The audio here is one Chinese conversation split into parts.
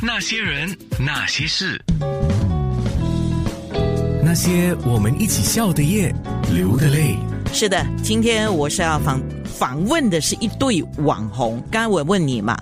那些人，那些事，那些我们一起笑的夜，流的泪。是的，今天我是要访访问的是一对网红。刚才我问你嘛，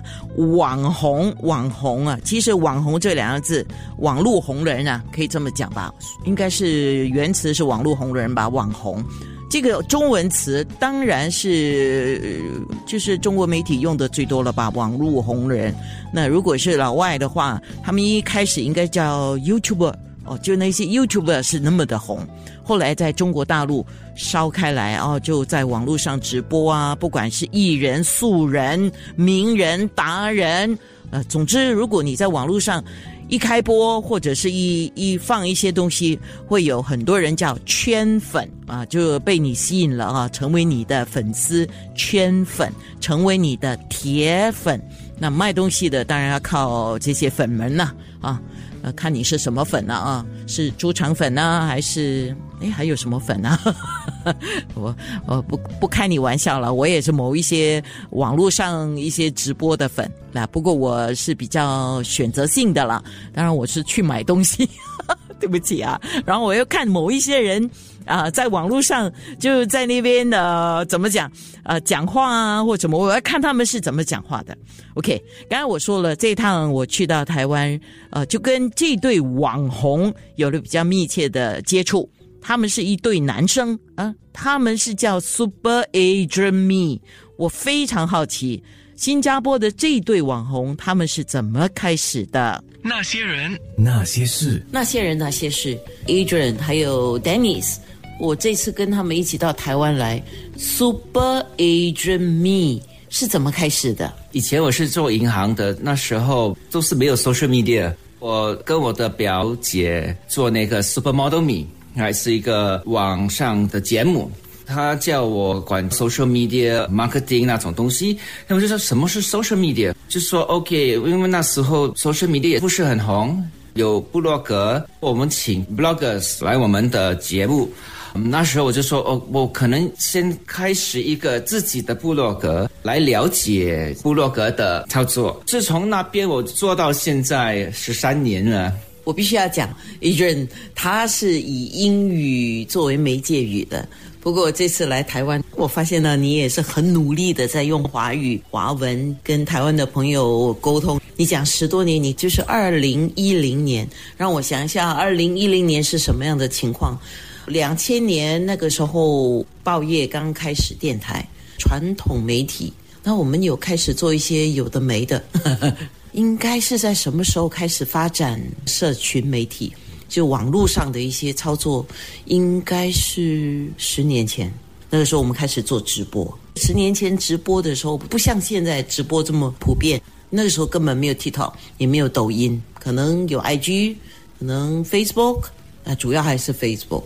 网红网红啊，其实网红这两个字，网络红人啊，可以这么讲吧？应该是原词是网络红人吧？网红这个中文词当然是就是中国媒体用的最多了吧？网络红人。那如果是老外的话，他们一开始应该叫 YouTuber 哦，就那些 YouTuber 是那么的红。后来在中国大陆烧开来哦，就在网络上直播啊，不管是艺人、素人、名人、达人，呃，总之，如果你在网络上一开播或者是一一放一些东西，会有很多人叫圈粉啊，就被你吸引了啊，成为你的粉丝圈粉，成为你的铁粉。那卖东西的当然要靠这些粉们呐啊。呃，看你是什么粉了啊？是猪肠粉呢，还是哎还有什么粉呢？我我不不开你玩笑了，我也是某一些网络上一些直播的粉那不过我是比较选择性的了，当然我是去买东西，对不起啊。然后我又看某一些人。啊，在网络上就在那边的怎么讲啊？讲话啊，或怎么？我要看他们是怎么讲话的。OK，刚才我说了，这趟我去到台湾，呃，就跟这对网红有了比较密切的接触。他们是一对男生啊，他们是叫 Super Adrian Me。我非常好奇，新加坡的这对网红他们是怎么开始的？那些人，那些事，那些人，那些事，Adrian 还有 Dennis。我这次跟他们一起到台湾来，Super Agent Me 是怎么开始的？以前我是做银行的，那时候都是没有 social media。我跟我的表姐做那个 Super Model Me，还是一个网上的节目。他叫我管 social media marketing 那种东西。那我就说什么是 social media？就说 OK，因为那时候 social media 也不是很红，有部落格，我们请 bloggers 来我们的节目。那时候我就说，哦，我可能先开始一个自己的部落格，来了解部落格的操作。自从那边我做到现在十三年了。我必须要讲，一人他是以英语作为媒介语的。不过这次来台湾，我发现呢，你也是很努力的在用华语、华文跟台湾的朋友沟通。你讲十多年，你就是二零一零年，让我想一下，二零一零年是什么样的情况？两千年那个时候，报业刚开始，电台传统媒体，那我们有开始做一些有的没的，应该是在什么时候开始发展社群媒体？就网络上的一些操作，应该是十年前，那个时候我们开始做直播。十年前直播的时候，不像现在直播这么普遍，那个时候根本没有 TikTok，也没有抖音，可能有 IG，可能 Facebook，啊，主要还是 Facebook。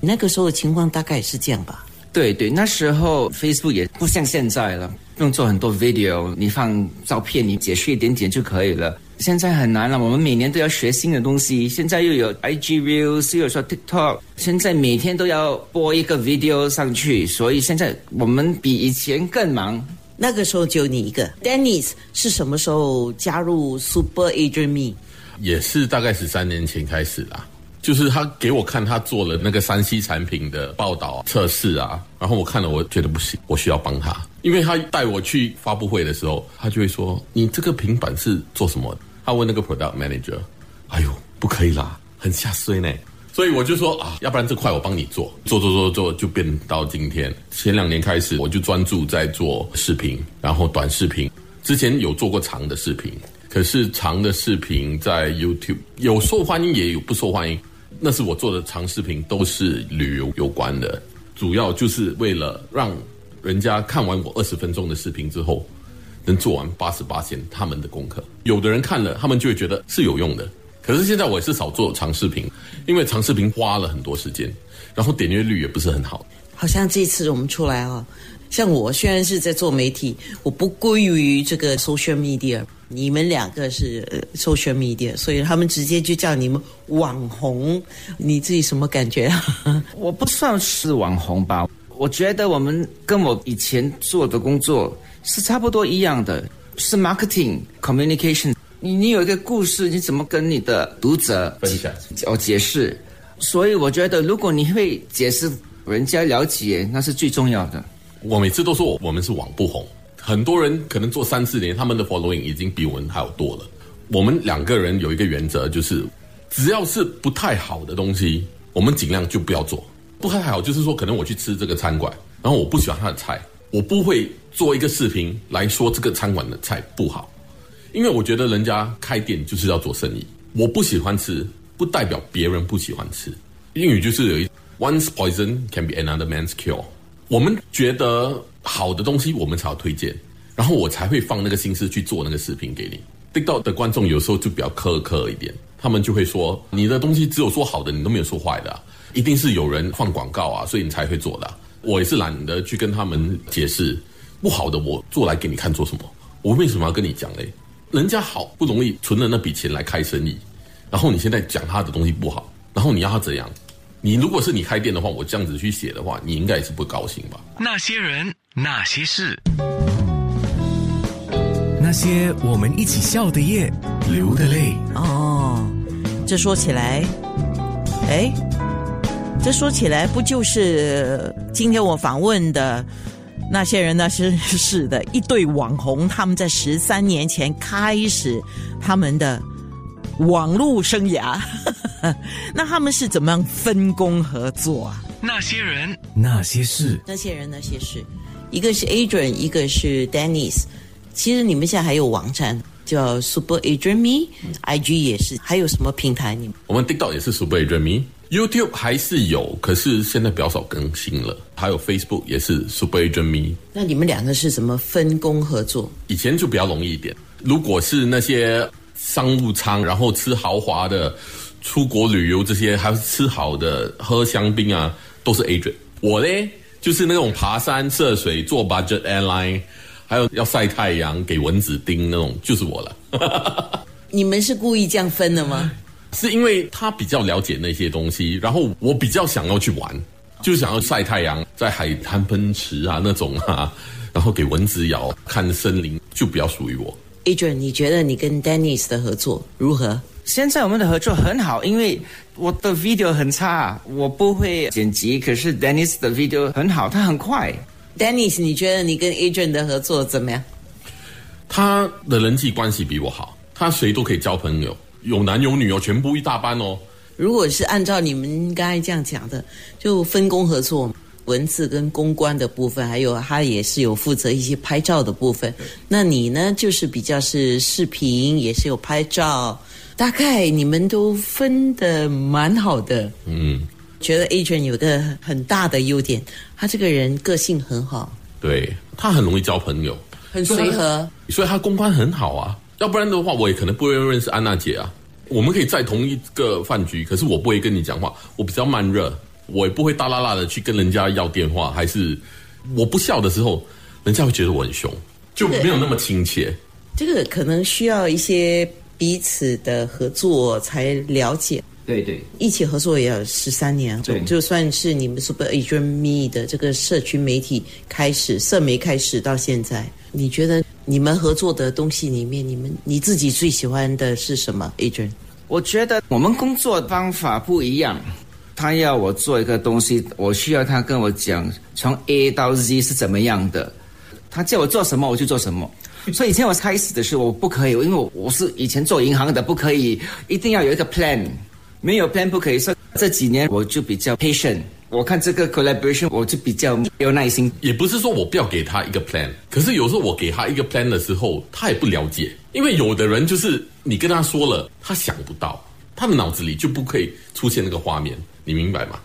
那个时候的情况大概是这样吧。对对，那时候 Facebook 也不像现在了，不用做很多 video，你放照片，你解释一点点就可以了。现在很难了，我们每年都要学新的东西。现在又有 IG Reels，又有说 TikTok，现在每天都要播一个 video 上去，所以现在我们比以前更忙。那个时候就你一个，Dennis 是什么时候加入 Super Agent Me？也是大概十三年前开始啦。就是他给我看他做了那个三 C 产品的报道测试啊，然后我看了，我觉得不行，我需要帮他，因为他带我去发布会的时候，他就会说：“你这个平板是做什么？”他问那个 product manager：“ 哎呦，不可以啦，很下衰呢。”所以我就说啊，要不然这块我帮你做，做做做做，就变到今天。前两年开始，我就专注在做视频，然后短视频。之前有做过长的视频，可是长的视频在 YouTube 有受欢迎，也有不受欢迎。那是我做的长视频，都是旅游有关的，主要就是为了让人家看完我二十分钟的视频之后，能做完八十八天他们的功课。有的人看了，他们就会觉得是有用的。可是现在我也是少做长视频，因为长视频花了很多时间，然后点阅率也不是很好。好像这次我们出来啊，像我虽然是在做媒体，我不归于这个 social media。你们两个是 social media，所以他们直接就叫你们网红。你自己什么感觉啊？我不算是网红吧，我觉得我们跟我以前做的工作是差不多一样的，是 marketing communication。你你有一个故事，你怎么跟你的读者分享哦解释？所以我觉得，如果你会解释，人家了解，那是最重要的。我每次都说我我们是网不红，很多人可能做三四年，他们的 following 已经比我们还要多了。我们两个人有一个原则，就是只要是不太好的东西，我们尽量就不要做。不太好就是说，可能我去吃这个餐馆，然后我不喜欢他的菜，我不会做一个视频来说这个餐馆的菜不好，因为我觉得人家开店就是要做生意。我不喜欢吃，不代表别人不喜欢吃。英语就是有一 “Once poison can be another man's cure。我们觉得好的东西，我们才要推荐，然后我才会放那个心思去做那个视频给你。TikTok 的观众有时候就比较苛刻一点，他们就会说你的东西只有说好的，你都没有说坏的、一定是有人放广告啊，所以你才会做的、我也是懒得去跟他们解释不好的，我做来给你看做什么？我为什么要跟你讲嘞？人家好不容易存了那笔钱来开生意，然后你现在讲他的东西不好，然后你要他怎样？你如果是你开店的话，我这样子去写的话，你应该也是不高兴吧？那些人，那些事，那些我们一起笑的夜，流的泪。哦，这说起来，哎，这说起来不就是今天我访问的那些人那些事的一对网红，他们在十三年前开始他们的网络生涯，那他们是怎么样分工合作啊？那些人，那些事，那些人那些事，一个是 Adrian，一个是 Dennis。其实你们现在还有网站叫 Super Adrian Me，IG 也是，还有什么平台？你们我们 TikTok 也是 Super Adrian Me，YouTube 还是有，可是现在比较少更新了。还有 Facebook 也是 Super Adrian Me 那你们两个是怎么分工合作？以前就比较容易一点。如果是那些商务舱，然后吃豪华的，出国旅游这些，还是吃好的，喝香槟啊，都是 Adrian。我嘞，就是那种爬山涉水，坐 budget airline，还有要晒太阳给蚊子叮那种，就是我了。你们是故意这样分的吗？是因为他比较了解那些东西，然后我比较想要去玩，就想要晒太阳，在海滩奔驰啊那种啊，然后给蚊子咬，看森林，就比较属于我。Adrian，你觉得你跟 Dennis 的合作如何？现在我们的合作很好，因为我的 video 很差，我不会剪辑，可是 Dennis 的 video 很好，他很快。Dennis，你觉得你跟 Adrian 的合作怎么样？他的人际关系比我好，他谁都可以交朋友，有男有女哦，全部一大班哦。如果是按照你们刚才这样讲的，就分工合作，文字跟公关的部分，还有他也是有负责一些拍照的部分。那你呢，就是比较是视频，也是有拍照，大概你们都分的蛮好的。嗯，觉得 Adrian 有个很大的优点，他这个人个性很好，对他很容易交朋友，很随和。所以他公关很好啊。要不然的话，我也可能不会认识安娜姐啊。我们可以在同一个饭局，可是我不会跟你讲话，我比较慢热，我也不会大啦啦的去跟人家要电话，还是我不笑的时候，人家会觉得我很凶，就没有那么亲切。这个可能需要一些彼此的合作才了解。对对，一起合作也有十三年，对就算是你们 Super Adrian Me 的这个社群媒体开始，社媒开始到现在，你觉得你们合作的东西里面，你们你自己最喜欢的是什么？Adrian，我觉得我们工作方法不一样。他要我做一个东西，我需要他跟我讲从 A 到 Z 是怎么样的。他叫我做什么，我就做什么。所以以前我开始的时候，我不可以，因为我我是以前做银行的，不可以，一定要有一个 plan，没有 plan 不可以。所以这几年我就比较 patient，我看这个 collaboration 我就比较有耐心。也不是说我不要给他一个 plan，可是有时候我给他一个 plan 的时候，他也不了解，因为有的人就是你跟他说了，他想不到，他的脑子里就不可以出现那个画面，你明白吗？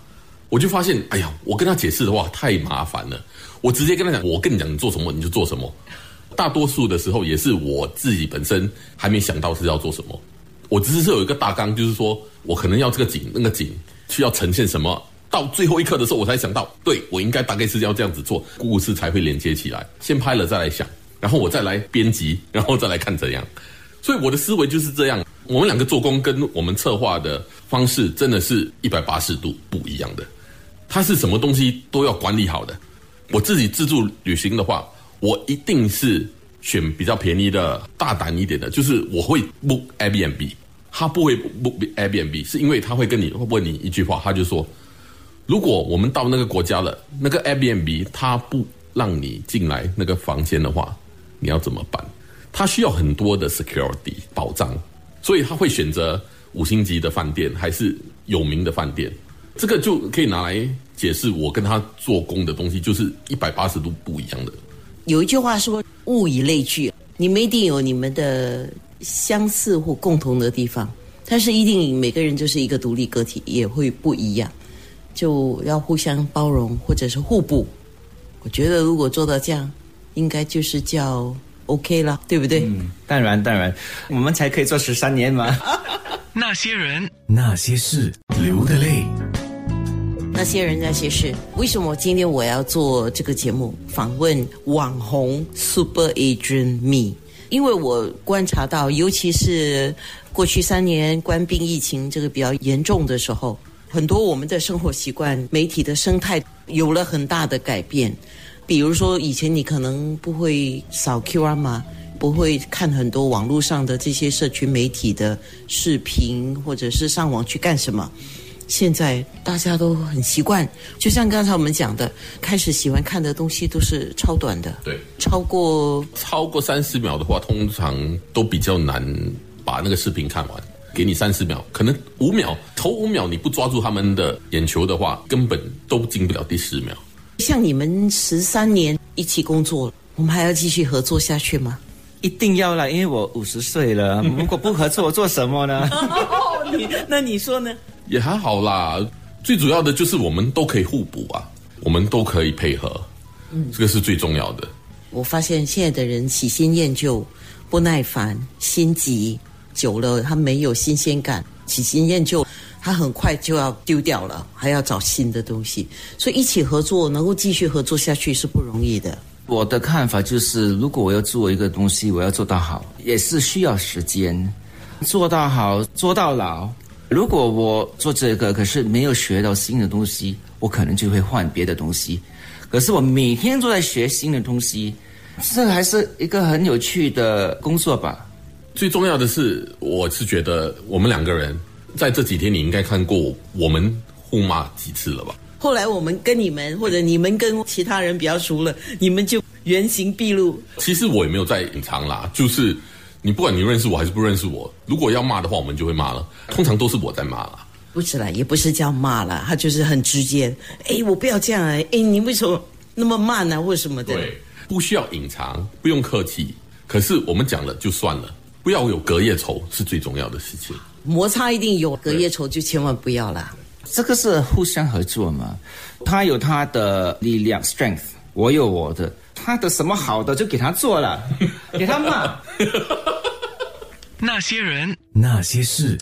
我就发现，哎呀，我跟他解释的话太麻烦了，我直接跟他讲，我跟你讲，你做什么你就做什么。大多数的时候也是我自己本身还没想到是要做什么，我只是有一个大纲，就是说我可能要这个景那个景需要呈现什么，到最后一刻的时候我才想到，对我应该大概是要这样子做，故事才会连接起来。先拍了再来想，然后我再来编辑，然后再来看怎样。所以我的思维就是这样。我们两个做工跟我们策划的方式真的是一百八十度不一样的。它是什么东西都要管理好的。我自己自助旅行的话，我一定是选比较便宜的、大胆一点的，就是我会 book Airbnb，他不会 book Airbnb，是因为他会跟你问你一句话，他就说，如果我们到那个国家了，那个 Airbnb 他不让你进来那个房间的话，你要怎么办？他需要很多的 security 保障，所以他会选择五星级的饭店还是有名的饭店，这个就可以拿来解释我跟他做工的东西就是一百八十度不一样的。有一句话说“物以类聚”，你们一定有你们的相似或共同的地方，但是一定每个人就是一个独立个体，也会不一样，就要互相包容或者是互补。我觉得如果做到这样，应该就是叫 OK 了，对不对？嗯，当然当然，我们才可以做十三年嘛。那些人，那些事，流的泪。那些人那些事，为什么今天我要做这个节目访问网红 Super Adrian Me？因为我观察到，尤其是过去三年官兵疫情这个比较严重的时候，很多我们的生活习惯、媒体的生态有了很大的改变。比如说，以前你可能不会扫 QR 码，不会看很多网络上的这些社区媒体的视频，或者是上网去干什么。现在大家都很习惯，就像刚才我们讲的，开始喜欢看的东西都是超短的，对，超过超过三十秒的话，通常都比较难把那个视频看完。给你三十秒，可能五秒，头五秒你不抓住他们的眼球的话，根本都进不了第十秒。像你们十三年一起工作，我们还要继续合作下去吗？一定要了，因为我五十岁了，如果不合作，我做什么呢？你那你说呢？也还好啦，最主要的就是我们都可以互补啊，我们都可以配合，嗯，这个是最重要的。我发现现在的人喜新厌旧，不耐烦，心急，久了他没有新鲜感，喜新厌旧，他很快就要丢掉了，还要找新的东西，所以一起合作能够继续合作下去是不容易的。我的看法就是，如果我要做一个东西，我要做到好，也是需要时间，做到好，做到老。如果我做这个，可是没有学到新的东西，我可能就会换别的东西。可是我每天都在学新的东西，这还是一个很有趣的工作吧。最重要的是，我是觉得我们两个人在这几天，你应该看过我们互骂几次了吧？后来我们跟你们，或者你们跟其他人比较熟了，你们就原形毕露。其实我也没有在隐藏啦，就是。你不管你认识我还是不认识我，如果要骂的话，我们就会骂了。通常都是我在骂了，不是啦，也不是叫骂了，他就是很直接。哎，我不要这样哎，哎，你为什么那么慢呢？或什么的？对，不需要隐藏，不用客气。可是我们讲了就算了，不要有隔夜仇是最重要的事情。摩擦一定有，隔夜仇就千万不要啦。这个是互相合作嘛，他有他的力量 strength，我有我的，他的什么好的就给他做了，给他骂。那些人，那些事。